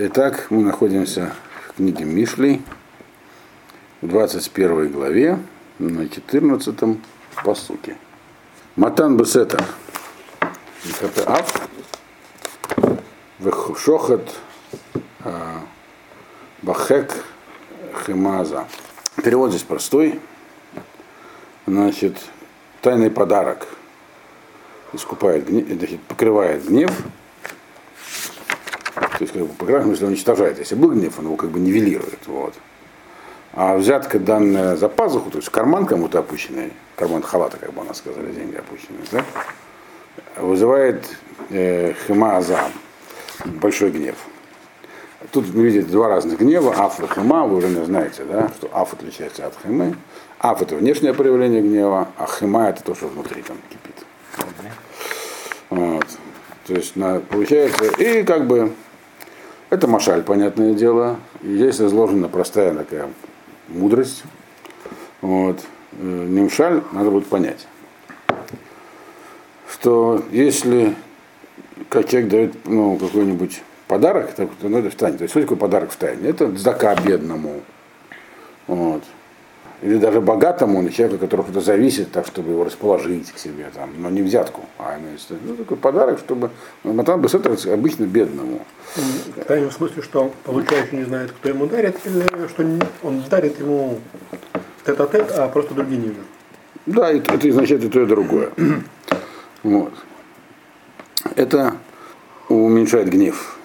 Итак, мы находимся в книге Мишлей, в 21 главе, на 14 посуке. Матан Бесета, Ав, Вехушохат, а, Бахек, Хемаза. Перевод здесь простой. Значит, тайный подарок искупает гнев, покрывает гнев, то есть, как бы, покрывает, в смысле, уничтожает. Если был гнев, он его как бы нивелирует. Вот. А взятка данная за пазуху, то есть карман кому-то опущенный, карман халата, как бы у нас сказали, деньги опущенные, да, вызывает э, хема азам, большой гнев. Тут вы видите два разных гнева, аф и хема, вы уже знаете, да, что аф отличается от хемы. Аф это внешнее проявление гнева, а хема это то, что внутри там кипит. Вот. То есть на, получается, и как бы это машаль, понятное дело. Здесь изложена простая такая мудрость. Вот. Э, Немшаль надо будет понять, что если как человек дает ну, какой-нибудь подарок, то надо в тайне. То есть что такое подарок в тайне? Это дзака бедному. Вот или даже богатому, или человеку, который кто-то зависит, так, чтобы его расположить к себе, там, но не взятку, а именно ну, такой подарок, чтобы Матан бы это обычно бедному. В крайнем смысле, что получающий не знает, кто ему дарит, или что он дарит ему тет-а-тет, а просто другие не видят. Да, это, это означает и то, и другое. вот. Это уменьшает гнев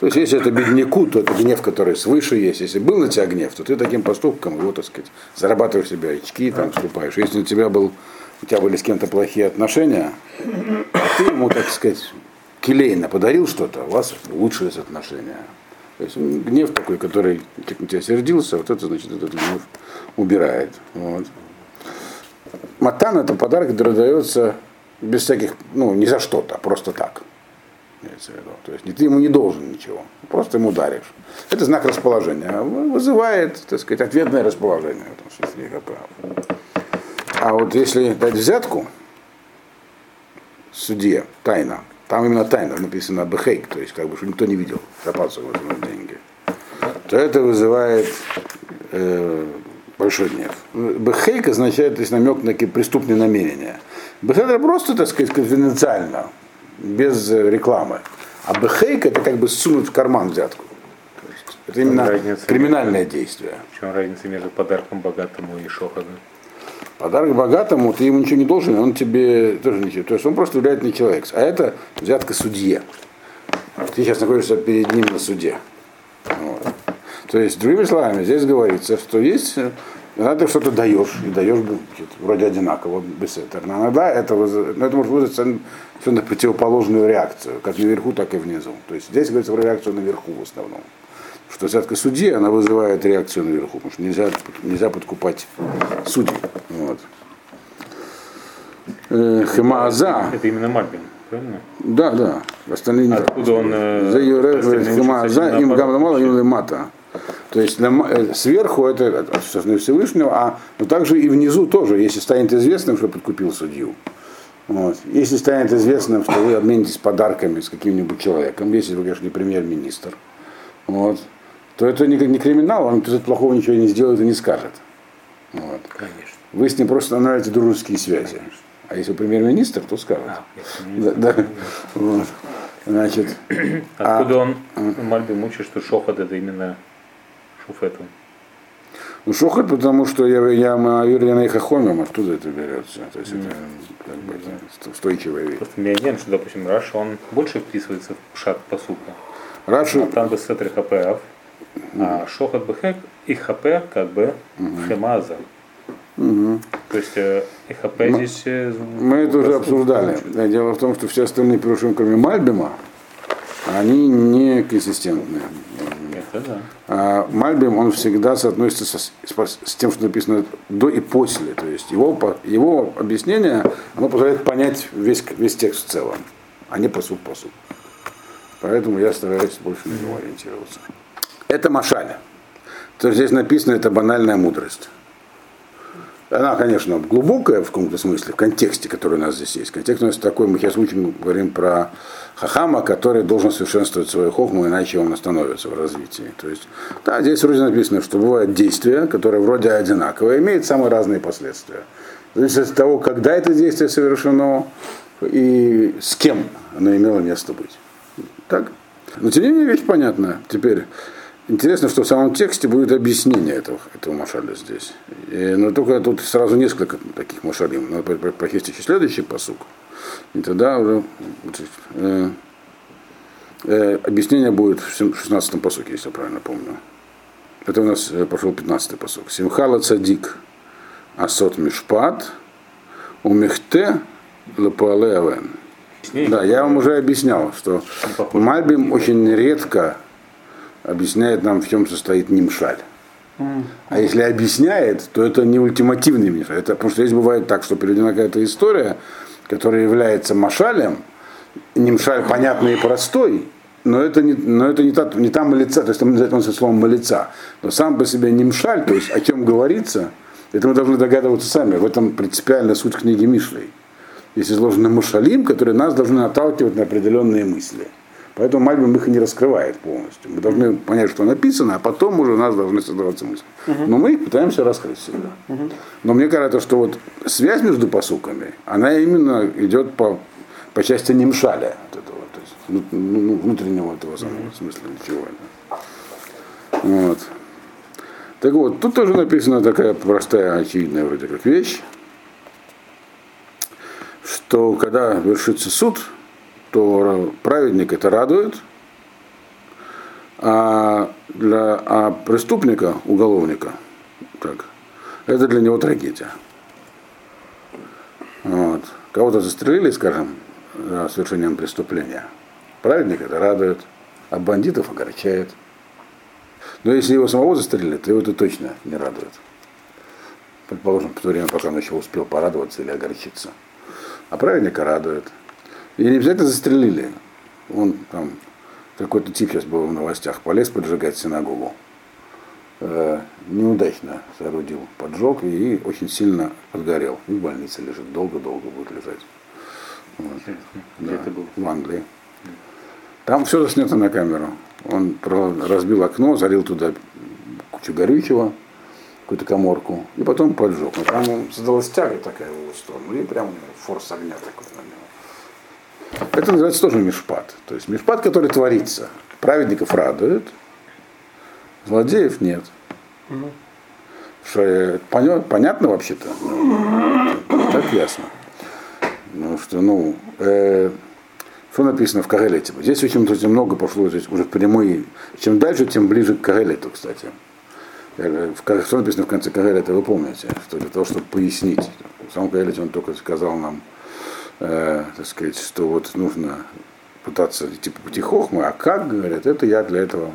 то есть, если это бедняку, то это гнев, который свыше есть. Если был на тебя гнев, то ты таким поступком его, так сказать, зарабатываешь себе очки, там, вступаешь. Если у тебя был, у тебя были с кем-то плохие отношения, а ты ему, так сказать, келейно подарил что-то, у вас улучшились отношения. То есть гнев такой, который на тебя сердился, вот это, значит, этот гнев убирает. Вот. Матан это подарок, который дается без всяких, ну, не за что-то, а просто так имеется в виду. То есть ты ему не должен ничего, просто ему даришь. Это знак расположения. Вызывает, так сказать, ответное расположение. В этом смысле, я прав. А вот если дать взятку судье, тайна, там именно тайна написано бехейк, то есть как бы, что никто не видел, запасывают деньги, то это вызывает э, большой гнев. Бехейк означает, то есть намек на преступные намерения. Бехейк это просто, так сказать, конфиденциально без рекламы. А бехейк это как бы сунуть в карман взятку. Это именно разница, криминальное действие. В чем разница между подарком богатому и шоханом? Подарок богатому, ты ему ничего не должен, он тебе тоже ничего. То есть он просто влияет на человека. А это взятка судье. Ты сейчас находишься перед ним на суде. Вот. То есть, другими словами, здесь говорится, что есть Иногда ты что-то даешь, и даешь вроде одинаково, без этого. Но иногда это, вызывает, это может вызвать совершенно противоположную реакцию, как наверху, так и внизу. То есть здесь говорится про реакцию наверху в основном. Что взятка судьи, она вызывает реакцию наверху, потому что нельзя, нельзя подкупать судей. Вот. Э, Хемааза. Это именно Мальбин, правильно? Да, да. Остальные Откуда он? Э, За Хемааза, им гамдамала, им лемата. То есть э, сверху это от Всевышнего, а но также и внизу тоже, если станет известным, что подкупил судью. Вот. Если станет известным, что вы обменитесь подарками с каким-нибудь человеком, если вы, конечно, не премьер-министр, вот, то это не, не криминал, он тут плохого ничего не сделает и не скажет. Вот. Конечно. Вы с ним просто становитесь дружеские связи. Конечно. А если премьер-министр, то скажет. А, да, да. Вот. Значит, Откуда а, он Мальби мучает, что шохот это именно шуфетом? Ну, шохот, потому что я, я Маавир Хахомим, оттуда это берется. То есть это как бы это устойчивая вещь. Просто меня что, допустим, Раша, он больше вписывается в шат посука. Раша... Там бы сетр хапеав, а шохот бехек и хапе как бы mm-hmm. хемаза. Угу. То есть э, ХП мы, здесь... Э, мы это уже обсуждали. Дело в том, что все остальные пришли, кроме Мальбима, они не консистентные. Да. А Мальбим, он всегда соотносится со, с тем, что написано до и после. То есть его, его объяснение, оно позволяет понять весь, весь текст в целом, а не посуд посуд. Поэтому я стараюсь больше на него ориентироваться. Это Машаля. То есть здесь написано, это банальная мудрость. Она, конечно, глубокая в каком-то смысле, в контексте, который у нас здесь есть. Контекст у нас такой, мы сейчас учим, говорим про Хахама, который должен совершенствовать свою хохму, иначе он остановится в развитии. То есть, да, здесь вроде написано, что бывают действия, которые вроде одинаковые, имеют самые разные последствия. Зависит от того, когда это действие совершено и с кем оно имело место быть. Так? Но тем не менее вещь понятна. Теперь интересно, что в самом тексте будет объяснение этого, этого машаля здесь. И, но только тут сразу несколько таких машалим. Надо прочесть еще следующий посук. И тогда уже э, э, объяснение будет в 16-м посуке, если я правильно помню. Это у нас э, пошел 15-й посук. Симхала цадик асот мишпат умехте лапуале авен. Да, я вам уже объяснял, что Мальбим очень редко объясняет нам, в чем состоит нимшаль. А если объясняет, то это не ультимативный нимшаль. Это, потому что здесь бывает так, что переведена какая-то история, которая является машалем, нимшаль понятный и простой, но это не, но это не, та, не та малица, то есть там называется словом малица. Но сам по себе нимшаль, то есть о чем говорится, это мы должны догадываться сами. В этом принципиальная суть книги Мишлей. Здесь изложены мушалим, которые нас должны наталкивать на определенные мысли. Поэтому Мальбим их и не раскрывает полностью. Мы должны понять, что написано, а потом уже у нас должны создаваться мысли. Uh-huh. Но мы их пытаемся раскрыть всегда. Uh-huh. Но мне кажется, что вот связь между посуками, она именно идет по, по части немшаля, вот этого, то есть ну, ну, внутреннего этого самого смысла ничего. Вот. Так вот, тут тоже написана такая простая, очевидная вроде как вещь, что когда вершится суд, то праведник это радует, а, для, а преступника, уголовника, так, это для него трагедия. Вот. Кого-то застрелили, скажем, за совершением преступления. Праведник это радует, а бандитов огорчает. Но если его самого застрелили, то его это точно не радует. Предположим, в то время, пока он еще успел порадоваться или огорчиться. А праведника радует. И не обязательно застрелили. Он там, какой-то тип сейчас был в новостях, полез поджигать синагогу. Э, неудачно соорудил поджог и очень сильно подгорел. И в больнице лежит, долго-долго будет лежать. Вот. Где Да, было? В Англии. Там все заснято на камеру. Он разбил окно, залил туда кучу горючего, какую-то коморку, и потом поджег. Но там создалась тяга такая в его сторону, и прям форс огня такой. Это называется тоже мишпат. То есть мишпат, который творится. Праведников радует, злодеев нет. Э, поня- понятно вообще-то? Так ясно. Ну что, ну, э, что написано в Кагелете? Здесь очень кстати, много пошло здесь уже прямые. Чем дальше, тем ближе к Кагелету, кстати. Э, Что написано в конце Кагелета, вы помните, что для того, чтобы пояснить. В самом Кагелете он только сказал нам, э, так сказать, что вот нужно пытаться идти по пути хохмы, а как, говорят, это я для этого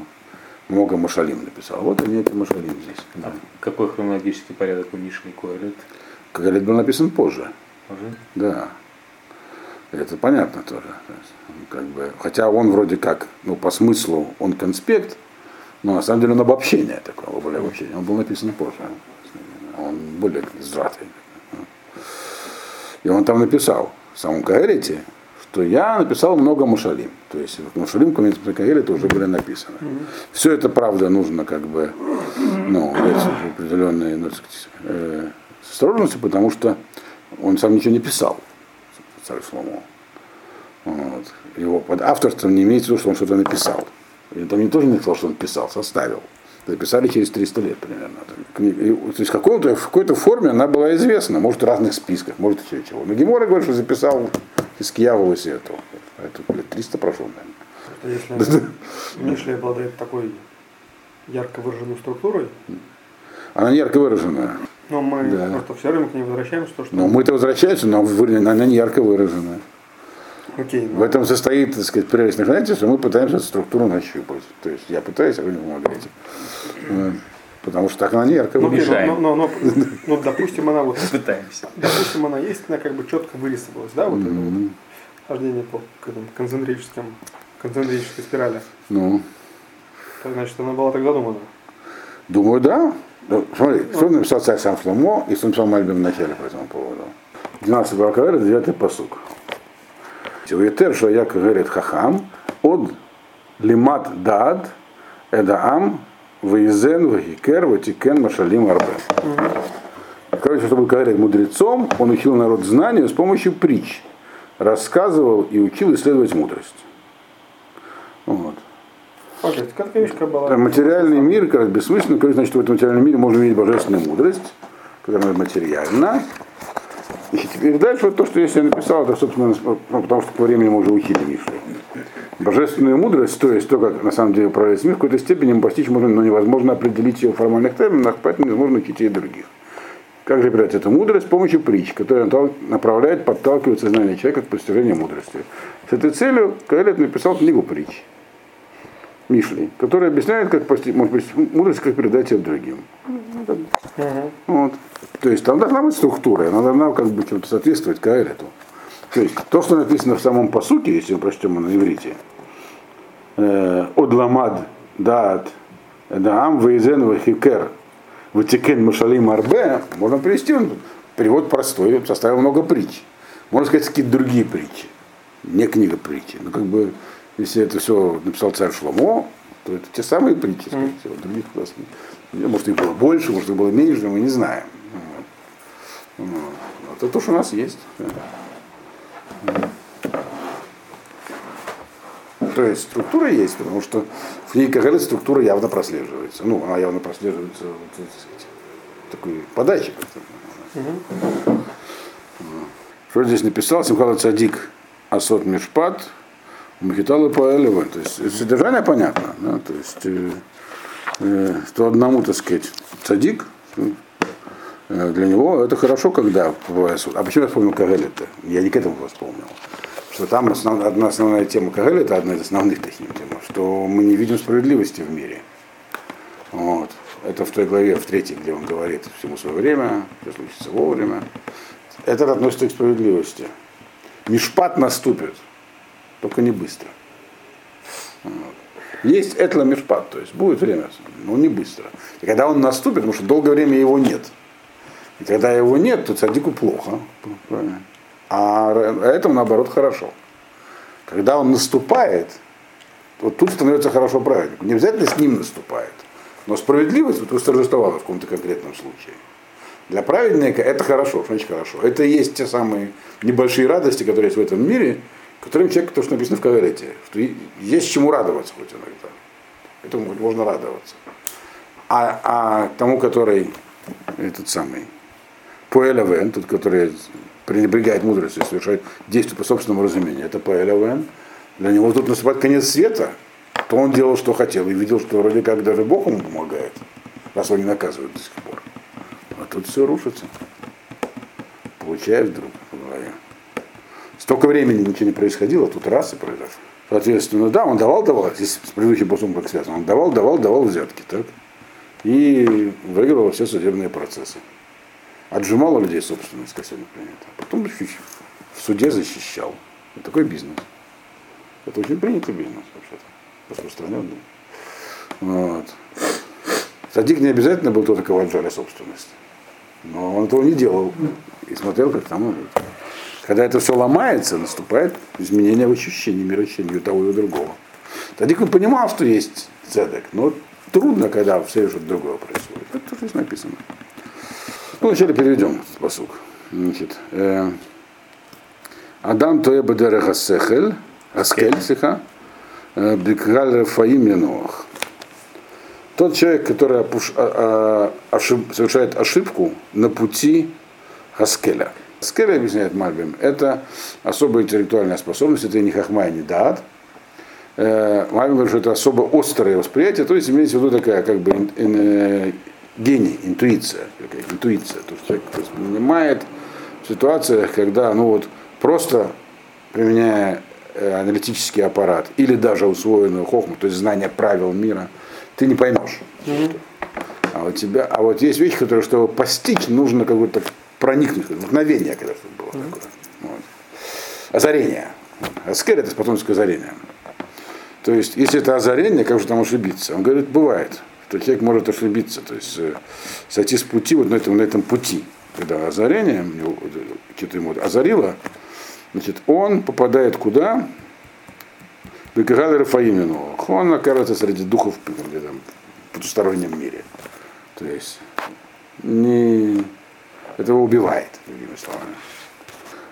много машалим написал. Вот они эти машалим здесь. А какой хронологический порядок у Мишли Коэлет? Кагалет был написан позже. Уже? Да. Это понятно тоже. То есть, как бы, хотя он вроде как, ну, по смыслу он конспект, но на самом деле он обобщение такое, более обобщение. Он был написан позже. Он более сжатый. И он там написал в самом Каэрите, что я написал много мушалим. То есть мушалим, кроме Каэрите, уже были написаны. Все это, правда, нужно как бы, ну, определенные ну, сказать, э, осторожности, потому что он сам ничего не писал, царь Шломо. Вот. Его под авторством не имеется в виду, что он что-то написал. И там не тоже не сказал, что он писал, составил. Записали через 300 лет примерно. То есть в какой-то, в какой-то форме она была известна, может в разных списках, может еще чего. Но Гемора говорит, что записал из Киявова и этого. Это лет 300 прошло, наверное. Если Мишли обладает такой ярко выраженной структурой, Она не ярко выраженная. но мы Да. просто все время к ней возвращаемся, то, что Но мы-то возвращаемся, но она не ярко выраженная. Окей, В ну, этом состоит, так сказать, прелесть занятий, что мы пытаемся эту структуру нащупать. То есть я пытаюсь, а вы не помогаете. Потому что так она не ярко ну, ну, ну, ну, ну, допустим, она вот, Пытаемся. допустим, она есть, она как бы четко вырисовалась, да, вот это вот хождение по к этому концентрическим, концентрической спирали. Ну, значит, она была так задумана. думаю, да. Ну, смотри, что написал царь сам Шломо и что написал Мальбим в начале по этому поводу. 12 глава 9 посук. Уетер шаяк говорит хахам от лимат дад эдаам ваизен вахикер ватикен машалим арбе. Короче, чтобы говорить мудрецом, он учил народ знанию с помощью притч. Рассказывал и учил исследовать мудрость. Вот. Материальный мир, как бессмысленно, значит, в этом материальном мире можно видеть божественную мудрость, которая материальна. И теперь дальше вот то, что я написал, это, собственно, ну, потому что по времени мы уже учили Мишу. Божественную мудрость, то есть то, как на самом деле управляется мир, в какой-то степени постичь можно, но невозможно определить ее в формальных терминах, поэтому невозможно учить и других. Как же передать эту мудрость? С помощью притч, которая направляет, подталкивает сознание человека к постижению мудрости. С этой целью Каэлет написал книгу притч. Мишли, который объясняет, как постичь, может быть, мудрость, как передать ее другим. Вот. То есть там должна быть структура, она должна как бы соответствовать Каэлету. То есть то, что написано в самом посуке, если мы прочтем на иврите, э, Одламад Даат Даам Вейзен Вахикер Ватикен Машалим Арбе, можно привести, он перевод простой, составил много притч. Можно сказать, какие-то другие притчи. Не книга притчи. Но как бы, если это все написал царь Шломо, то это те самые притчи, скорее всего, других у нас Может, их было больше, может, их было меньше, мы не знаем. Вот. Это то, что у нас есть. То есть структура есть, потому что в книге Кагалет структура явно прослеживается. Ну, она явно прослеживается вот, так сказать, такой подачи. Угу. Что здесь написал? Симхала Цадик Асот Мишпат, Махиталы Паэлева. То есть содержание понятно. Да? То есть э, э, что одному, так сказать, цадик, э, для него это хорошо, когда бывает суд. А почему я вспомнил Кагалет-то? Я не к этому вспомнил что там основ, одна основная тема Кагаль, это одна из основных таких тем, что мы не видим справедливости в мире. Вот. Это в той главе, в третьей, где он говорит всему свое время, все случится вовремя. Это относится к справедливости. Мишпат наступит, только не быстро. Есть этла мишпат, то есть будет время, но не быстро. И когда он наступит, потому что долгое время его нет. И когда его нет, то цадику плохо. А этому наоборот хорошо. Когда он наступает, вот тут становится хорошо праведнику. Не обязательно с ним наступает. Но справедливость вот восторжествовала в каком-то конкретном случае. Для праведника это хорошо, значит хорошо. Это и есть те самые небольшие радости, которые есть в этом мире, которым человек, то, что написано в Каверете, что есть чему радоваться хоть иногда. Этому можно радоваться. А, а тому, который этот самый Пуэлавен, тот, который пренебрегает мудростью, совершает действие по собственному разумению. Это ПЛВН. Для него тут наступает конец света, то он делал, что хотел, и видел, что вроде как даже Бог ему помогает, раз он не наказывает до сих пор. А тут все рушится. Получает вдруг голове. Столько времени ничего не происходило, тут раз и произошло. Соответственно, да, он давал, давал, здесь с предыдущим постом как связано, он давал, давал, давал взятки, так? И выигрывал все судебные процессы отжимал людей собственность, как сегодня принято. Потом в суде защищал. Вот такой бизнес. Это очень принятый бизнес вообще-то, распространенный. Вот. Садик не обязательно был тот, у кого отжали собственность. Но он этого не делал. И смотрел, как там. Когда это все ломается, наступает изменение в ощущении, мироощущении у того и у другого. Садик он понимал, что есть цедек, но трудно, когда все что-то другое происходит. Это тоже здесь написано. Ну, вначале переведем посук. Значит, э, Адам тоя бадера хасехель, аскель, сиха, э, бикгаль рафаим януах. Тот человек, который опуш, а, а, ошиб, совершает ошибку на пути Хаскеля. Хаскеля, объясняет Мальбим, это особая интеллектуальная способность, это не хахма и не даат. Э, Мальбим говорит, что это особо острое восприятие, то есть имеется в виду такая как бы гений, интуиция, интуиция, то, что человек понимает в ситуациях, когда, ну вот, просто применяя э, аналитический аппарат или даже усвоенную хохму, то есть знание правил мира, ты не поймешь. Mm-hmm. А вот тебя, а вот есть вещи, которые, чтобы постичь, нужно как-то проникнуть, мгновение, когда что было mm-hmm. такое. Вот. Озарение. Аскер это способность к озарению. То есть, если это озарение, как же там ошибиться? Он говорит, бывает то человек может ошибиться, то есть э, сойти с пути вот на этом, на этом пути. Когда озарение что-то ему озарило, значит, он попадает куда? Бекажали Рафаимину. Он окажется среди духов в потустороннем мире. То есть не... это его убивает, другими словами.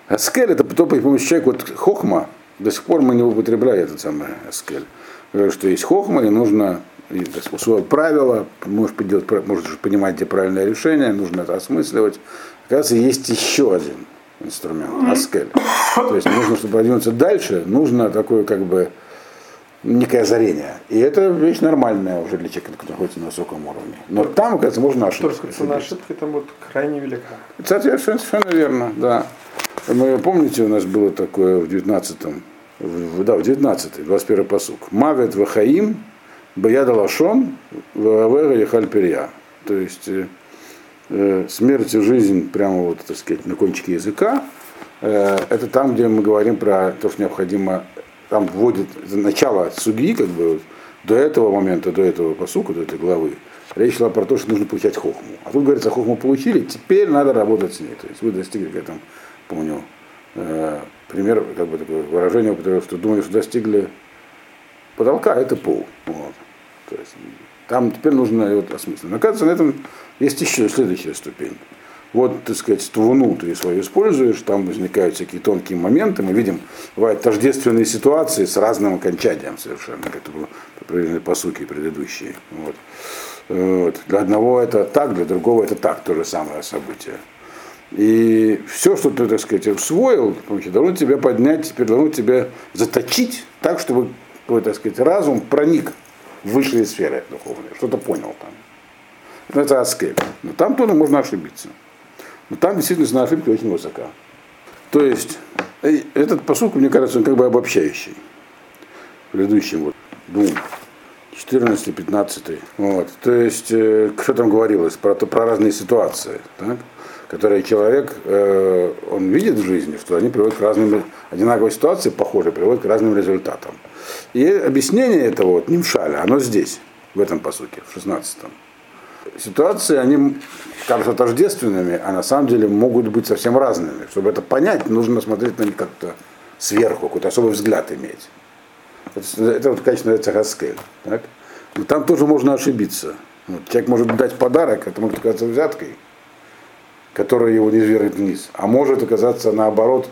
Аскель это то, при помощи человека, вот хохма, до сих пор мы не употребляем этот самый аскель. Говорю, что есть хохма, и нужно и, так, усвоил правила, можешь, делать, можешь понимать, где правильное решение, нужно это осмысливать. Оказывается, есть еще один инструмент, аскель. То есть нужно, чтобы продвинуться дальше, нужно такое как бы некое озарение. И это вещь нормальная уже для человека, который находится на высоком уровне. Но там, оказывается, можно. Только цена ошибки там будет крайне велика. Соответственно, совершенно верно, да. Мы, помните, у нас было такое в 19-м, в, да, в 19 21 посук. Мавет Вахаим, Баяда Лашон, Вавера Ехальперья. То есть э, э, смерть и жизнь прямо вот, так сказать, на кончике языка. Э, это там, где мы говорим про то, что необходимо, там вводит начало судьи, как бы, до этого момента, до этого посука, до этой главы, речь шла про то, что нужно получать хохму. А тут говорится, хохму получили, теперь надо работать с ней. То есть вы достигли к этому, помню, э, пример, как бы такое выражение, что думали, что достигли потолка, а это пол. Вот. То есть, там теперь нужно вот осмыслить. Оказывается, на этом есть еще следующая ступень. Вот, так сказать, твуну ты свою используешь, там возникают всякие тонкие моменты, мы видим, бывают тождественные ситуации с разным окончанием совершенно, как это было проверены по сути предыдущие. Вот. Вот. Для одного это так, для другого это так, то же самое событие. И все, что ты, так сказать, усвоил, должно тебя поднять, теперь должно тебя заточить так, чтобы твой, так сказать, разум проник в высшие сферы духовные, что-то понял там. Это аскель. Но там тоже можно ошибиться. Но там действительно цена ошибки очень высока. То есть, э, этот посуд, мне кажется, он как бы обобщающий. Предыдущим вот двум. 14 15 вот. То есть, э, что там говорилось про, про разные ситуации. Так? которые человек, э, он видит в жизни, что они приводят к разным, одинаковые ситуации, похожие, приводят к разным результатам. И объяснение этого, вот, нимшаля, оно здесь, в этом посуке, в 16-м. Ситуации, они кажутся тождественными, а на самом деле могут быть совсем разными. Чтобы это понять, нужно смотреть на них как-то сверху, какой-то особый взгляд иметь. Это, это вот, конечно, называется хаскель. Так? Но там тоже можно ошибиться. Вот, человек может дать подарок, это может оказаться взяткой – которая его не ввернет вниз, а может оказаться наоборот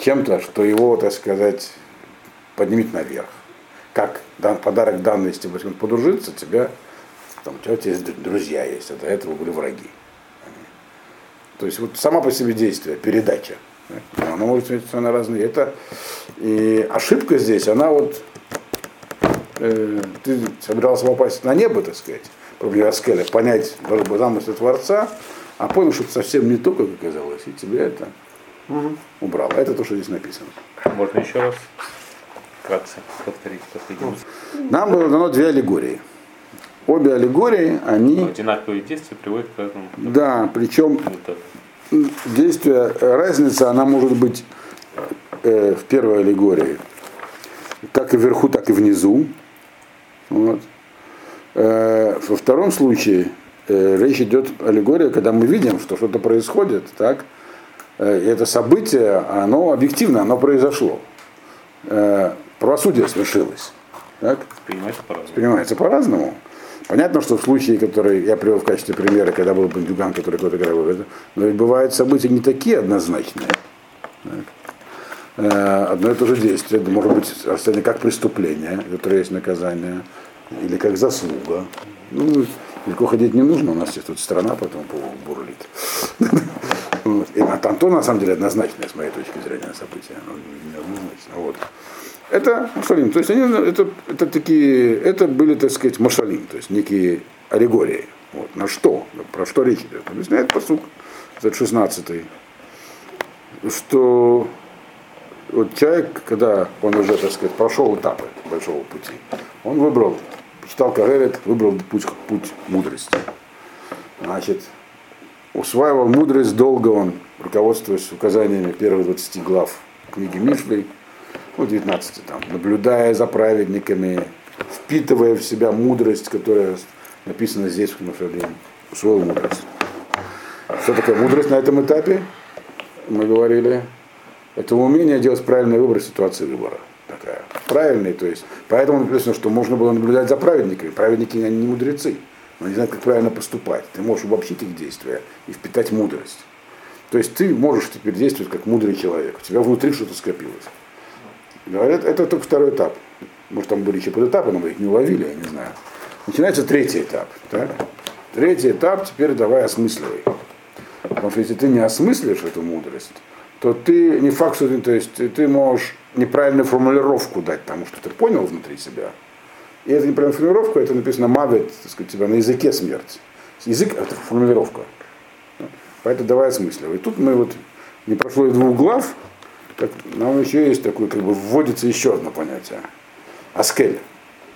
чем-то, что его, так сказать, поднимет наверх. Как дан, подарок данный, если подружиться, тебя, там, у тебя есть друзья есть, а до этого были враги. То есть вот сама по себе действие, передача, она может быть совершенно разные. Это и ошибка здесь, она вот э, ты собирался попасть на небо, так сказать, проблема Аскеля, понять замысел Творца, а понял, что это совсем не то, как оказалось, и тебя это угу. убрало. Это то, что здесь написано. Можно еще раз вкратце повторить последний. Нам было дано две аллегории. Обе аллегории, они... Одинаковые действия приводят к разному. Да, причем действие, разница, она может быть э, в первой аллегории как и вверху, так и внизу. Вот. Э, во втором случае э, речь идет аллегория, когда мы видим, что что-то происходит, так, э, и это событие, оно объективно, оно произошло. Э, правосудие свершилось. Так? Принимается по-разному. Принимается по-разному. Понятно, что в случае, который я привел в качестве примера, когда был бандюган, который кто-то играл, но ведь бывают события не такие однозначные. Так. Э, одно и то же действие, это может быть расценено как преступление, которое есть наказание, или как заслуга. Ну, Далеко ходить не нужно, у нас здесь тут страна по этому поводу бурлит. И там то на самом деле однозначное, с моей точки зрения, событие. Однозначно. Вот. Это Машалим. То есть они, это, это такие, это были, так сказать, Машалим, то есть некие аллегории. Вот. На что? Про что речь идет? Объясняет посук, этот 16 что вот человек, когда он уже, так сказать, прошел этапы большого пути, он выбрал читал Кагевет, выбрал путь, путь мудрости. Значит, усваивал мудрость долго он, руководствуясь указаниями первых 20 глав книги Мишлей, ну, 19 там, наблюдая за праведниками, впитывая в себя мудрость, которая написано здесь, в Мушалим, усвоил мудрость. Что такое мудрость на этом этапе? Мы говорили, это умение делать правильный выбор ситуации выбора. Такая. Правильный, то есть. Поэтому написано, что можно было наблюдать за праведниками. Праведники они не мудрецы. Они знают, как правильно поступать. Ты можешь обобщить их действия и впитать мудрость. То есть ты можешь теперь действовать как мудрый человек. У тебя внутри что-то скопилось. Говорят, это только второй этап. Может, там были еще подэтапы, но мы их не уловили, я не знаю. Начинается третий этап. Так? Третий этап теперь давай осмысливай. Потому что если ты не осмыслишь эту мудрость, то ты не факт, что ты, то есть ты можешь неправильную формулировку дать тому, что ты понял внутри себя. И эта неправильная формулировка, это написано мавит, так сказать, тебя на языке смерть. Язык это формулировка. Поэтому давай осмысливай. И тут мы вот не прошло и двух глав, так, нам еще есть такое, как бы вводится еще одно понятие. Аскель.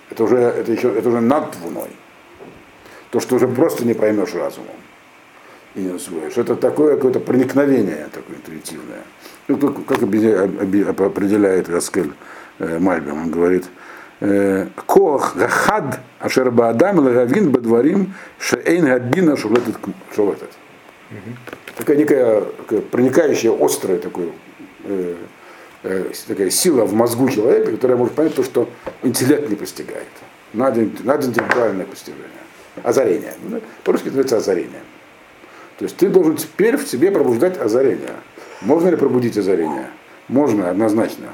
Это уже, это еще, это уже над двуной. То, что уже просто не поймешь разумом и не усвоишь. Это такое какое-то проникновение такое интуитивное. Ну, тут, как определяет Аскель э, Мальбим, он говорит, э, Коах гахад ашерба адам лагавин бадварим шеэйн гадбина шулетет. Такая некая проникающая, острая такое, э, такая сила в мозгу человека, которая может понять то, что интеллект не постигает. Надо, надо интеллектуальное постижение. Озарение. Ну, по-русски называется озарение. То есть ты должен теперь в себе пробуждать озарение. Можно ли пробудить озарение? Можно, однозначно.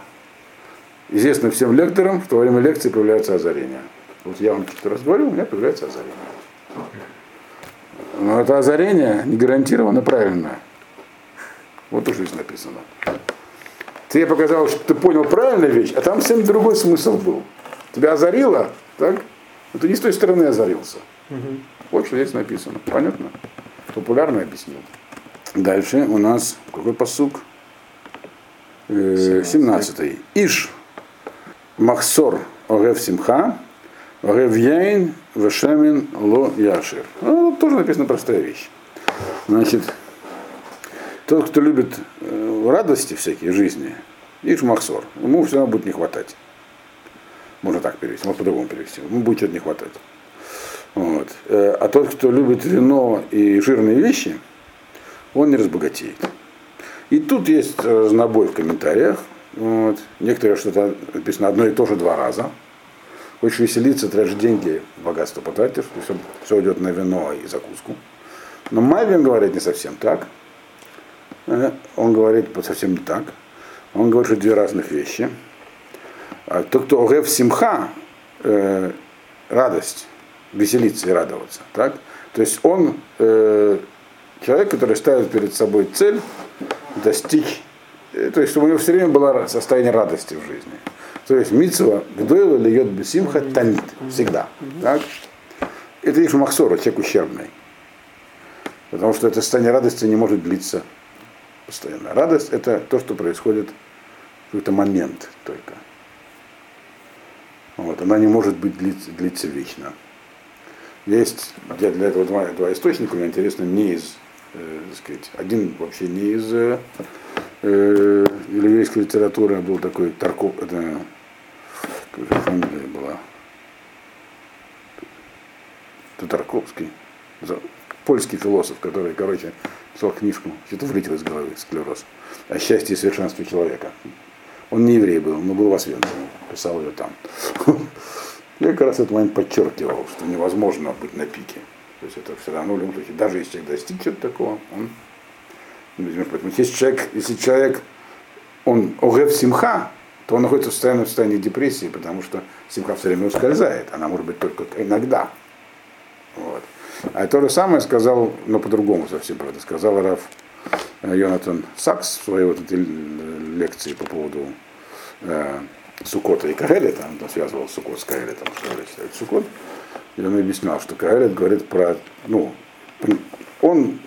Известно всем лекторам, что во время лекции появляется озарение. Вот я вам что-то раз говорю, у меня появляется озарение. Но это озарение не гарантированно правильное. Вот что здесь написано. Тебе показалось, что ты понял правильную вещь, а там совсем другой смысл был. Тебя озарило, так? Но ты не с той стороны озарился. Угу. Вот что здесь написано. Понятно? Популярно объяснил. Дальше у нас какой посук? 17. Э, Иш. Махсор Огев Симха. Огев Яин Вешемин Ло Яшир. Ну, тоже написана простая вещь. Значит, тот, кто любит э, радости всякие жизни, Иш Махсор, ему все равно будет не хватать. Можно так перевести, можно по-другому перевести. Ему будет что-то не хватать. Вот. Э, а тот, кто любит вино и жирные вещи, он не разбогатеет. И тут есть разнобой в комментариях. Вот. Некоторые что-то написано одно и то же два раза. Хочешь веселиться, тратишь деньги, богатство потратишь, все, все идет на вино и закуску. Но Майвин говорит не совсем так. Э, он говорит совсем не так. Он говорит, что две разных вещи. А тот, кто огев симха, э, радость, веселиться и радоваться. Так? То есть он э, человек, который ставит перед собой цель достичь, э, то есть чтобы у него все время было состояние радости в жизни. То есть митцва гдойла льет бесимха танит. Всегда. Так? Это их махсора, человек ущербный. Потому что это состояние радости не может длиться постоянно. Радость это то, что происходит в какой-то момент только. Вот, она не может быть длиться, длиться вечно. Есть для, этого два, два источника, мне интересно, не из, э, сказать, один вообще не из э, э, еврейской литературы, а был такой Тарков, это, как же фамилия была, Татарковский, польский философ, который, короче, писал книжку, что-то вылетело из головы, склероз, о счастье и совершенстве человека. Он не еврей был, но был в Освенциме, писал ее там. Я как раз этот момент подчеркивал, что невозможно быть на пике. То есть это все равно в любом случае, даже если человек достиг чего-то такого, он Поэтому если человек, если человек, он огев симха, то он находится в постоянном состоянии депрессии, потому что симха все время ускользает. Она может быть только иногда. А то же самое сказал, но по-другому совсем, правда, сказал Раф э, Йонатан Сакс в своей вот этой лекции по поводу э, Сукота и Каэля, там он связывал Сукот с Каэлетом, что считает Сукот, и он объяснял, что Каэлет говорит про, ну, он,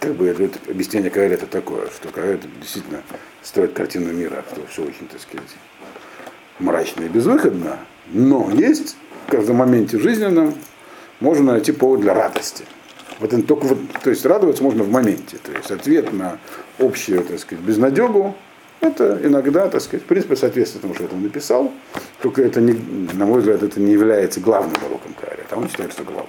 как бы, это объяснение Каэлета такое, что Каэлет действительно строит картину мира, что все очень, так сказать, мрачно и безвыходно, но есть в каждом моменте жизненном можно найти повод для радости. Вот только вот, то есть радоваться можно в моменте. То есть ответ на общую, так сказать, безнадегу, это иногда, так сказать, в принципе, соответствует тому, что я там написал, только это, не, на мой взгляд, это не является главным уроком Кааля, а он считает, что главным.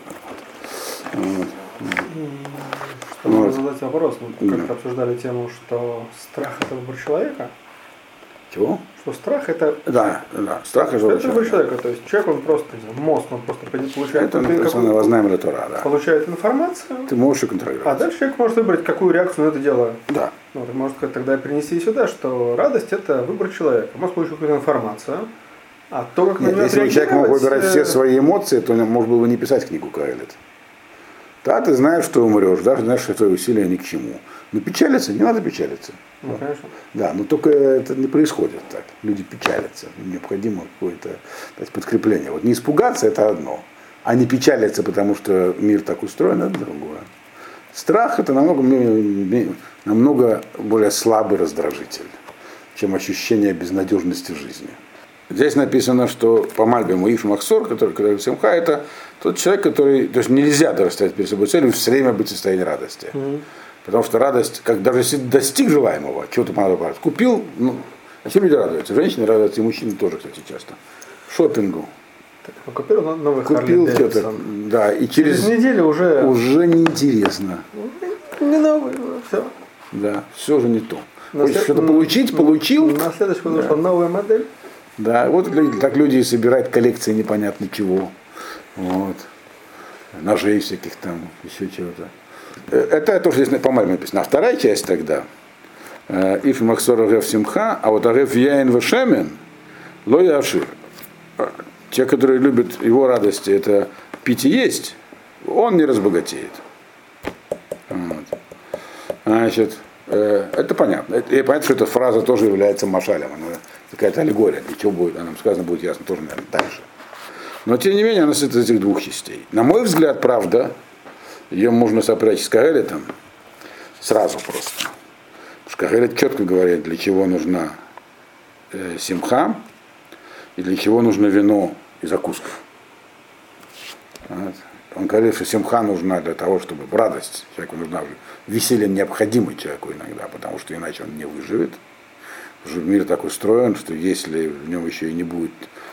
Чтобы вот. задать вопрос, мы как-то обсуждали тему, что страх это выбор человека. Чего? Что страх это... Да, да, страх это выбор человека. человека. То есть человек, он просто, мозг, он просто получает... Это написано вознаем Тора, да. Получает информацию. Ты можешь ее контролировать. А дальше человек может выбрать, какую реакцию на это дело. Да. Ну, ты можешь тогда принести сюда, что радость это выбор человека. Мозг получил какую-то информацию. А то, как Нет, если бы человек мог выбирать все свои эмоции, то он может было бы не писать книгу Каэлит. Да, ты знаешь, что умрешь, да, знаешь, что твои усилия ни к чему. Но печалиться, не надо печалиться. Ну, конечно. Да, но только это не происходит так. Люди печалятся. Необходимо какое-то подкрепление. Вот не испугаться это одно, а не печалиться, потому что мир так устроен, это другое. Страх это намного, намного более слабый раздражитель, чем ощущение безнадежности жизни. Здесь написано, что по Мальбиму Иш Махсор, который, который Симха, это тот человек, который, то есть нельзя даже ставить перед собой целью все время быть в состоянии радости. Mm-hmm. Потому что радость, как даже если достиг желаемого, чего-то понадобилось, купил, ну, а чем люди радуются? Женщины радуются, и мужчины тоже, кстати, часто. Шопингу. Так, купил новый Купил что-то, да, и через, через неделю уже... Уже неинтересно. Не новый, все. Да, все уже не то. Хочешь что-то получить, получил. На следующий да. что новая модель. Да, вот так люди и собирают коллекции непонятно чего. Вот. Ножей всяких там, еще чего-то. Э, это тоже здесь по-моему написано. А вторая часть тогда. Э, Иф Махсор Агев Симха, а вот Агев Яин Вашемен, Ло Яшир. Э, те, которые любят его радости, это пить и есть, он не разбогатеет. Вот. Значит, это понятно. И понятно, что эта фраза тоже является машалем. Она какая-то аллегория. Для чего будет, она сказано будет ясно тоже, наверное, дальше. Но, тем не менее, она состоит из этих двух частей. На мой взгляд, правда, ее можно сопрячь с Кагелетом сразу просто. Потому что Кагелет четко говорит, для чего нужна э, симха и для чего нужно вино и закуска. Вот. Он говорит, что симха нужна для того, чтобы радость человеку нужна. Веселье необходимо человеку иногда, потому что иначе он не выживет. Мир так устроен, что если в нем еще и не будет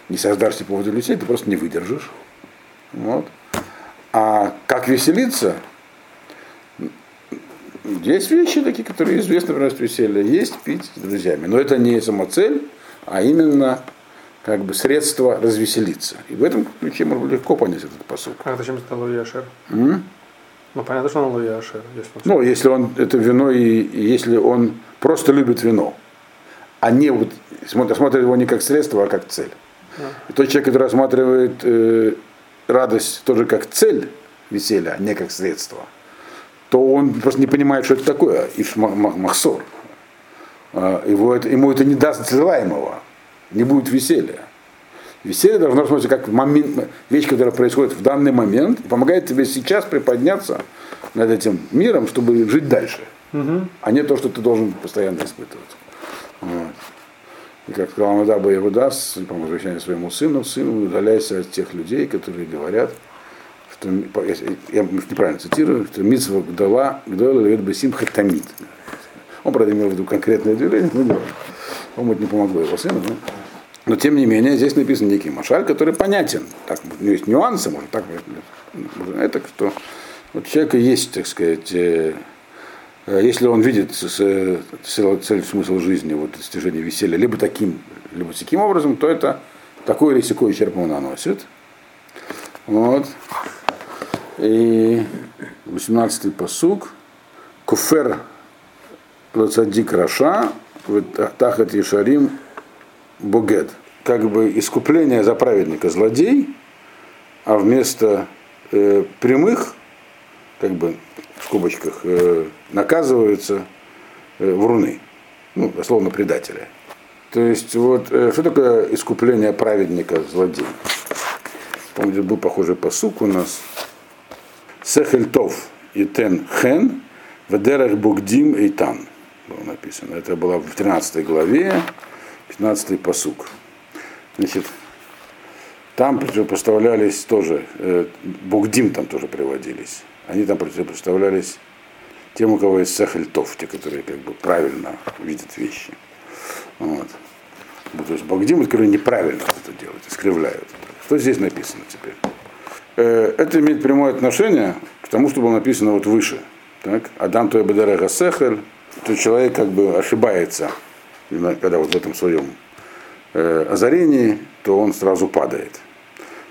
не создашься по поводу людей, ты просто не выдержишь. Вот. А как веселиться? Есть вещи такие, которые известны, например, веселья. Есть пить с друзьями. Но это не самоцель, а именно как бы средство развеселиться. И в этом ключе можно легко понять этот посыл. А зачем это Луи Ашер? Ну, понятно, что он Луи он... Ну, если он это вино, и если он просто любит вино, а не вот смотрит его не как средство, а как цель. И тот человек, который рассматривает э, радость тоже как цель веселья, а не как средство, то он просто не понимает, что это такое, иш махсор. А, его это, ему это не даст желаемого, не будет веселья. Веселье должно рассматриваться как момент, вещь, которая происходит в данный момент, и помогает тебе сейчас приподняться над этим миром, чтобы жить дальше, угу. а не то, что ты должен постоянно испытывать. Вот. И как сказал Амадаба Иуда, по возвращению своему сыну, сыну удаляйся от тех людей, которые говорят, что, я неправильно цитирую, что Митсва Гдала, Гдала Левет Бесим Хатамид. Он, правда, имел в виду конкретное движение, но по-моему, это не помогло его сыну. Но, но, тем не менее, здесь написан некий машаль, который понятен. Так, ну, есть нюансы, может так, это что вот у человека есть, так сказать, Э, если он видит цель, смысл жизни, вот достижение веселья, либо таким, либо таким образом, то это такой или сякой ущерб он наносит. Вот. И 18-й посуг. Куфер Лацадик Раша, Тахат Ешарим Богет. Как бы искупление за праведника злодей, а вместо э, прямых, как бы в скобочках, э, наказываются э, вруны, ну, дословно предатели. То есть, вот, э, что такое искупление праведника злодея? Помните, был похожий посук у нас. Сехельтов и тен хен, ведерах бугдим и тан. Было написано. Это было в 13 главе, 15 посук. Значит, там поставлялись тоже, э, бугдим там тоже приводились они там противопоставлялись тем, у кого есть сахальтов, те, которые как бы правильно видят вещи. Вот. То есть Багдим, которые неправильно это делают, искривляют. Что здесь написано теперь? э, это имеет прямое отношение к тому, что было написано вот выше. Так? Адам Туэбедера Гасехель, то человек как бы ошибается, когда вот в этом своем э, озарении, то он сразу падает.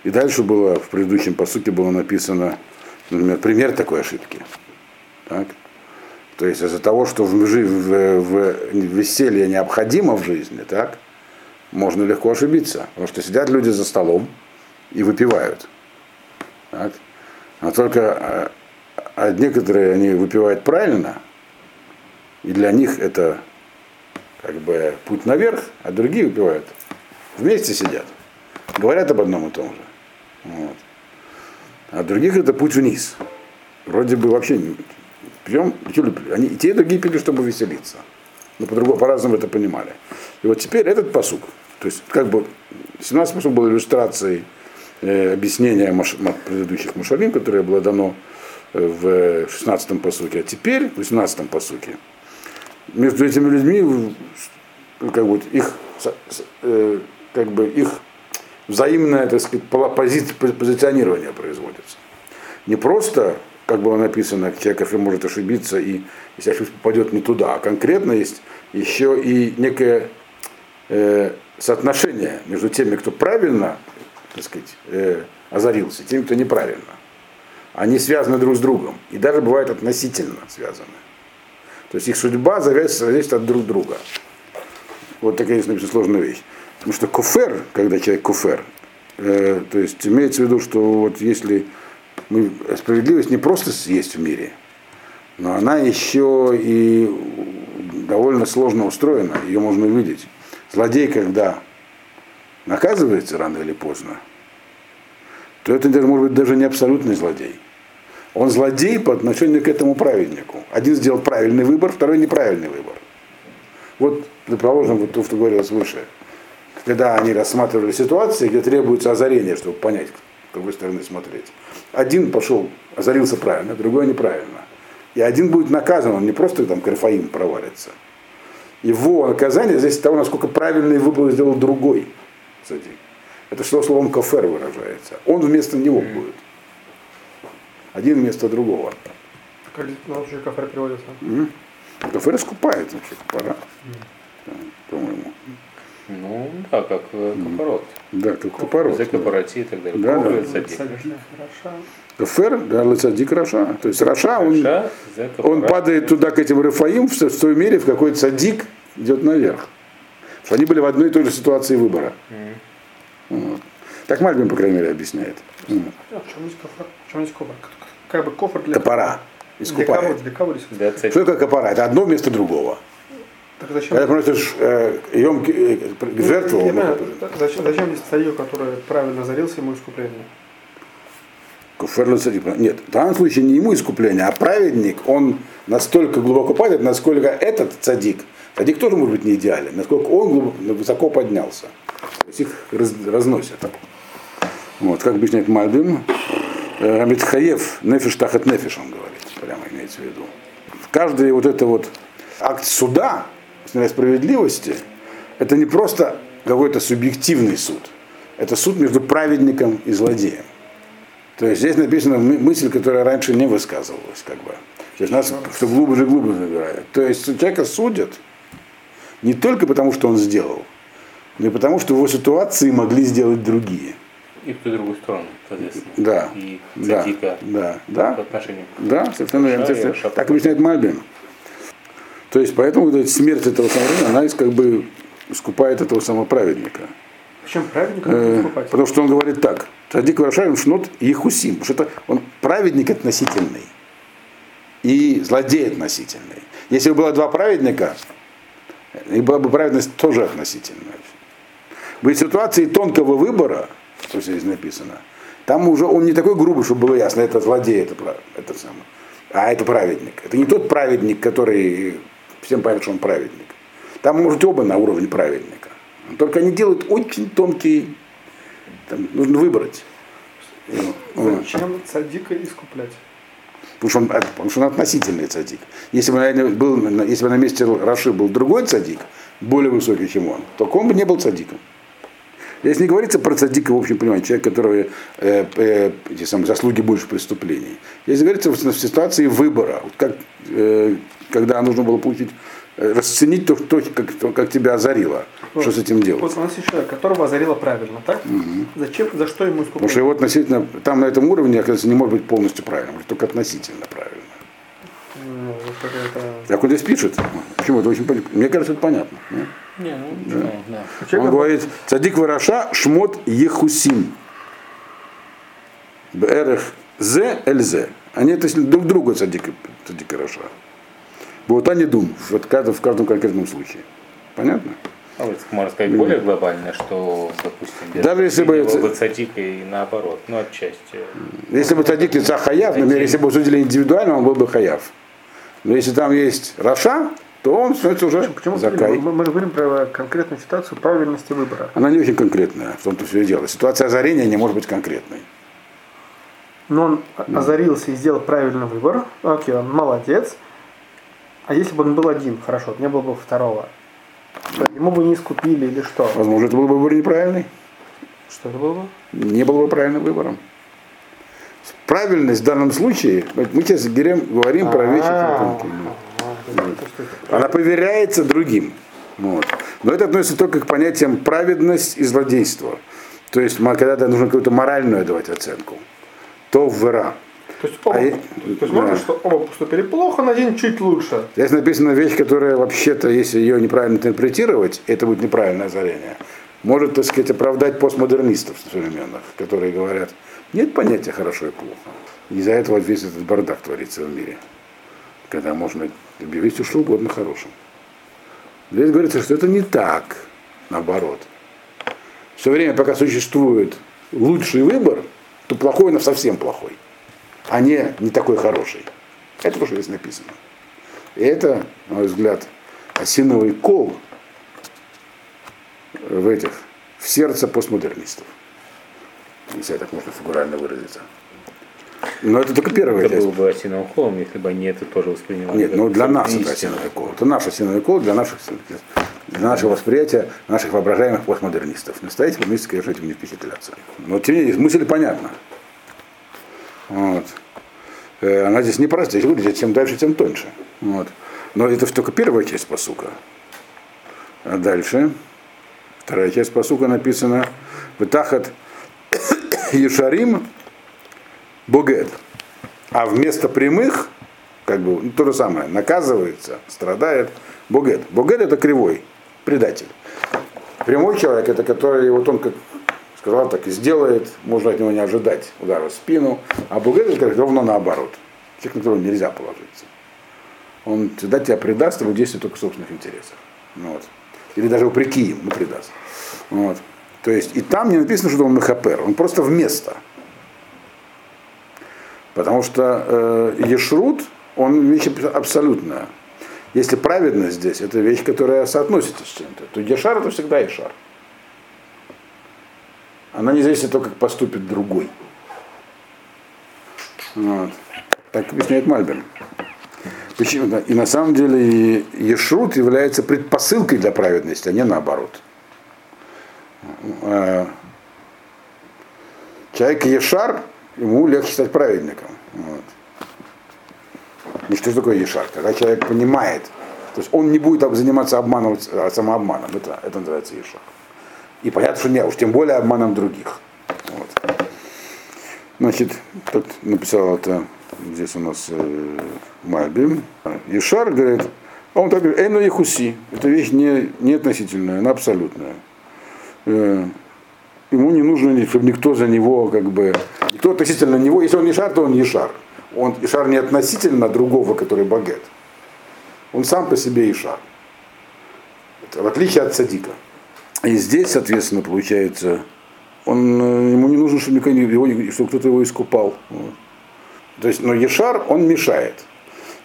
И дальше было, в предыдущем посуке было написано, например, пример такой ошибки. Так? То есть из-за того, что в, в, в, веселье необходимо в жизни, так, можно легко ошибиться. Потому что сидят люди за столом и выпивают. Так? А только а некоторые они выпивают правильно, и для них это как бы путь наверх, а другие выпивают. Вместе сидят. Говорят об одном и том же. Вот. А других это путь вниз. Вроде бы вообще пьем, они и те, и другие пили, чтобы веселиться. Но по-другому, по-разному это понимали. И вот теперь этот посук, то есть как бы 17 посук был иллюстрацией э, объяснения маш, предыдущих машалим, которое было дано э, в 16-м посуке, а теперь в 18-м посуке между этими людьми как бы их э, как бы их взаимное так сказать, пози, позиционирование производится. Не просто как было написано, человек может ошибиться, и если ошибка попадет не туда, а конкретно есть еще и некое э, соотношение между теми, кто правильно так сказать, э, озарился, и теми, кто неправильно. Они связаны друг с другом, и даже бывают относительно связаны. То есть их судьба зависит, зависит от друг друга. Вот такая написано сложная вещь. Потому что куфер, когда человек куфер, э, то есть имеется в виду, что вот если мы, справедливость не просто есть в мире, но она еще и довольно сложно устроена, ее можно увидеть. Злодей, когда наказывается рано или поздно, то это может быть даже не абсолютный злодей. Он злодей по отношению к этому праведнику. Один сделал правильный выбор, второй неправильный выбор. Вот, предположим, вот то, что говорилось выше. Когда они рассматривали ситуации, где требуется озарение, чтобы понять, с какой стороны смотреть. Один пошел, озарился правильно, другой неправильно. И один будет наказан, он не просто там карфаим провалится. Его наказание зависит от того, насколько правильный выбор сделал другой. Кстати. Это что словом кафер выражается. Он вместо него будет. Один вместо другого. Как вообще кафер переводится? Mm. כופר искупает вообще, пора. По-моему. Ну, да, как э, כפרות. Да, как כפרות. За כפרות и так далее. Да, да. כופר לצדיק. כופר, да, לצדיק רשע. То есть רשע, он, он падает туда к этим רפאים в, той мере, в какой צדיק идет наверх. Что они были в одной и той же ситуации выбора. Вот. Так Мальбим, по крайней мере, объясняет. Вот. А в чем есть כופר? В чем есть כופר? Как бы кофр для Капора. Для кого? Искупает. Для кого? Да, царь. Что такое капора? Это одно вместо другого. Так зачем? Когда приносишь э, ем, э, жертву, Я понимаю, который- зачем, зачем здесь царю, который правильно зарился ему искупление? Куфер лацадик. Нет, в данном случае не ему искупление, а праведник, он настолько глубоко падает, насколько этот цадик, цадик тоже может быть не идеален, насколько он глубоко, высоко поднялся. То есть их раз- разносят. Вот, как объясняет Мальбим, Рамитхаев, нефиш тахат нефиш, он говорит, прямо имеется в виду. Каждый вот это вот акт суда, справедливости, это не просто какой-то субъективный суд. Это суд между праведником и злодеем. То есть здесь написана мы- мысль, которая раньше не высказывалась, как бы. Сейчас нас все глубже и глубже забирает. То есть человека судят не только потому, что он сделал, но и потому, что его ситуации могли сделать другие. И в ту другую сторону, соответственно. Да. И Да, цадика да, по да, отношению к да, совершенно верно. Так объясняет Мальбин. То есть поэтому вот смерть этого самого, она как бы искупает этого самого праведника. Причем праведник Э, искупать. потому что он говорит так. Садик Варшавин шнот Ехусим. Потому что это он праведник относительный. И злодей относительный. Если бы было два праведника, и была бы праведность тоже относительная. В ситуации тонкого выбора, что здесь написано, там уже он не такой грубый, чтобы было ясно, это злодей, это, это самое, а это праведник. Это не тот праведник, который всем понятно, что он праведник. Там, может, оба на уровне праведника. Только они делают очень тонкий, там, нужно выбрать. Зачем цадика искуплять? Потому что, он, потому что он относительный цадик. Если бы, наверное, был, если бы на месте Раши был другой цадик, более высокий, чем он, то он бы не был цадиком. Здесь не говорится про цадика в общем понимании, человек, который э, э, эти самые заслуги больше преступлений. Здесь говорится в, в ситуации выбора, вот как, э, когда нужно было получить, э, расценить то, то как, то, как тебя озарило, что с этим делать. Вот у нас есть человек, которого озарило правильно, так? Зачем, за что ему сколько? Потому что его относительно, там на этом уровне, оказывается, не может быть полностью правильным, только относительно правильно. Вот Так он здесь пишет. Почему это очень понятно? Мне кажется, это понятно. нет? Не, ну, знаю, да. Человека Он говорит, цадик вараша шмот ехусим. Бэрех зе эльзе. Они это друг друга цадик, цадик и раша. Вот они дум в каждом, в каждом конкретном случае. Понятно? А вот можно сказать более глобально, что, допустим, Даже если бы было это- бы цадик и наоборот, ну отчасти. Если бы цадик лица хаяв, например, если бы судили индивидуально, он был бы хаяв. Но если там есть раша, то он становится уже Почему закай. мы, мы говорим про конкретную ситуацию правильности выбора. Она не очень конкретная, в том-то все и дело. Ситуация озарения не может быть конкретной. Но он озарился и сделал правильный выбор. Окей, он молодец. А если бы он был один, хорошо, не было бы второго. То Ему бы не искупили или что? Возможно, это был бы выбор неправильный. Что это было бы? не был бы правильным выбором. Правильность в данном случае, мы сейчас говорим, говорим про вещи А, тонкие. Она проверяется другим. Вот. Но это относится только к понятиям праведность и злодейство. То есть, когда нужно какую-то моральную давать оценку, то в вера. То есть, оба, А то есть можно, да. что оба поступили плохо, на один чуть лучше. Здесь написана вещь, которая вообще-то, если ее неправильно интерпретировать, это будет неправильное озарение. Может, так сказать, оправдать постмодернистов современных, которые говорят, нет понятия хорошо и плохо. Из-за этого весь этот бардак творится в мире. Когда можно объявить все, что угодно хорошим. Здесь говорится, что это не так, наоборот. Все время, пока существует лучший выбор, то плохой, но совсем плохой, а не, не такой хороший. Это то, что здесь написано. И это, на мой взгляд, осиновый кол в этих, в сердце постмодернистов. Если так можно фигурально выразиться. Но это только первая Это часть. был бы осиновым холом, если бы они это тоже воспринимали. Нет, ну для нас это осиновый кол. Это наш осиновый кол для наших, для нашего восприятия, наших воображаемых постмодернистов. Настоящих коммунисты, конечно, этим не впечатляться. Но тем не менее, мысль понятна. Вот. Э, Она здесь не простая, здесь выглядит, чем дальше, тем тоньше. Вот. Но это только первая часть посука. А дальше, вторая часть посука написана Вытахат Ешарим Бугет. А вместо прямых, как бы, ну, то же самое, наказывается, страдает Бугет. Бугет это кривой, предатель. Прямой человек, это который, вот он как сказал, так и сделает, можно от него не ожидать удара в спину. А Бугет это ровно наоборот. Человек, на которого нельзя положиться. Он всегда тебя предаст, будет действовать только в собственных интересах. Ну Вот. Или даже вопреки но предаст. Вот. То есть и там не написано, что он мехапер, он просто вместо. Потому что э, ешрут, он вещь аб- абсолютная. Если праведность здесь, это вещь, которая соотносится с чем-то, то ешар это всегда ешар. Она не зависит от того, как поступит другой. Вот. Так объясняет Мальбин. Почему? И на самом деле ешрут является предпосылкой для праведности, а не наоборот. Э, Человек ешар, ему легче стать праведником. Вот. И что такое ешар? Когда человек понимает, то есть он не будет заниматься обманом, а самообманом, это, это называется ешар. И понятно, что не, уж тем более обманом других. Вот. Значит, тут написал это здесь у нас э, Мальби. Ешар говорит, а он так говорит, эйну ехуси. Это вещь не, не относительная, она абсолютная. Э, ему не нужно, чтобы никто за него, как бы, никто относительно него, если он не шар, то он не шар. Он шар не относительно другого, который багет. Он сам по себе и шар. В отличие от садика. И здесь, соответственно, получается, он, э, ему не нужно, чтобы, его, чтобы кто-то его искупал. То есть, но Ешар, он мешает.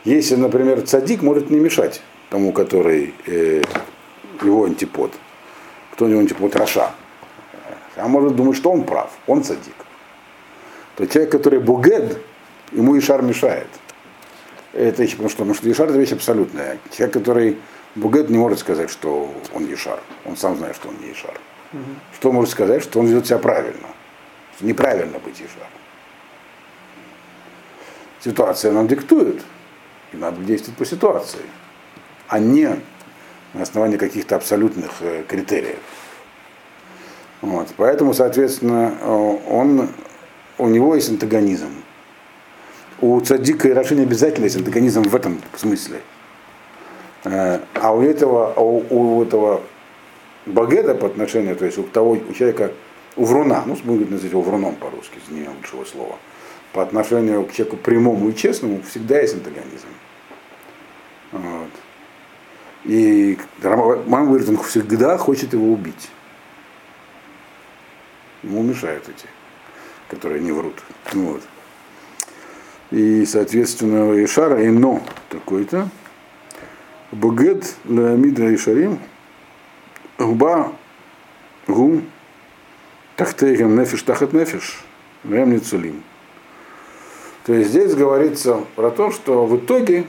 Если, например, цадик может не мешать тому, который э, его антипод. Кто у него антипод Раша. А может думать, что он прав, он цадик. То человек, который бугед, ему Ишар мешает. Это еще потому что, потому что Ишар это вещь абсолютная. Человек, который бугед, не может сказать, что он Ишар. Он сам знает, что он не Ишар. что может сказать, что он ведет себя правильно? Неправильно быть Ишаром. Ситуация нам диктует, и надо действовать по ситуации, а не на основании каких-то абсолютных э, критериев. Вот. Поэтому, соответственно, э, он, у него есть антагонизм. У цадика и Раши не обязательно есть антагонизм в этом смысле. Э, А у этого, а у, у этого багеда по отношению, то есть у того у человека, у вруна, ну, будем называть его вруном по-русски, не имеем лучшего слова, по отношению к человеку прямому и честному всегда есть антагонизм. Вот. И мама говорит, он всегда хочет его убить. Ему мешают эти, которые не врут. Вот. И, соответственно, Ишара и но такой-то. Бугет Леомида Ишарим. Губа гум тахтейгам нефиш тахат нефиш. Ницулим. То есть здесь говорится про то, что в итоге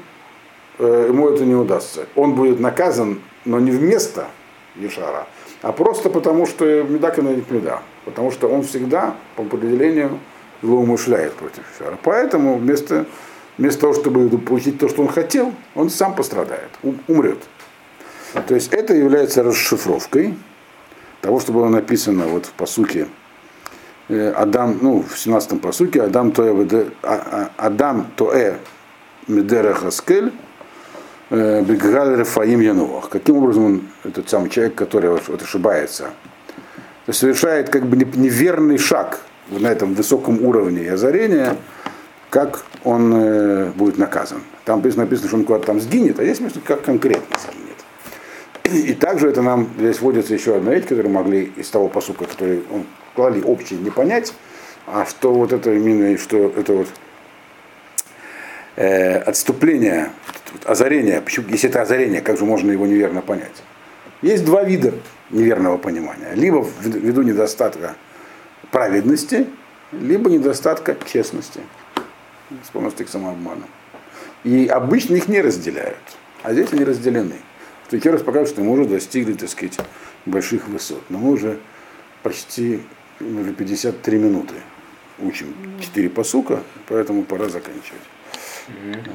ему это не удастся. Он будет наказан, но не вместо Ешара, а просто потому, что медак и меда. Потому что он всегда, по определению, злоумышляет против Ешара. Поэтому вместо, вместо того, чтобы получить то, что он хотел, он сам пострадает, умрет. То есть это является расшифровкой того, что было написано вот в посуке Адам, ну, в 17-м посуке, Адам Тоэ, Адам Тоэ Медера Хаскель, Беггаль Рафаим Януах. Каким образом он, этот самый человек, который вот ошибается, совершает как бы неверный шаг на этом высоком уровне озарения, как он э, будет наказан. Там написано, что он куда-то там сгинет, а здесь написано, как конкретно сгинет. И также это нам здесь вводится еще одна вещь, которую могли из того посука, который он клали общий, не понять, а что вот это именно, что это вот э, отступление, озарение, почему, если это озарение, как же можно его неверно понять? Есть два вида неверного понимания. Либо ввиду недостатка праведности, либо недостатка честности, склонности к самообману. И обычно их не разделяют, а здесь они разделены. Что еще раз показывает, что мы уже достигли, так сказать, больших высот. Но мы уже почти уже 53 минуты учим 4 посука, поэтому пора заканчивать. mm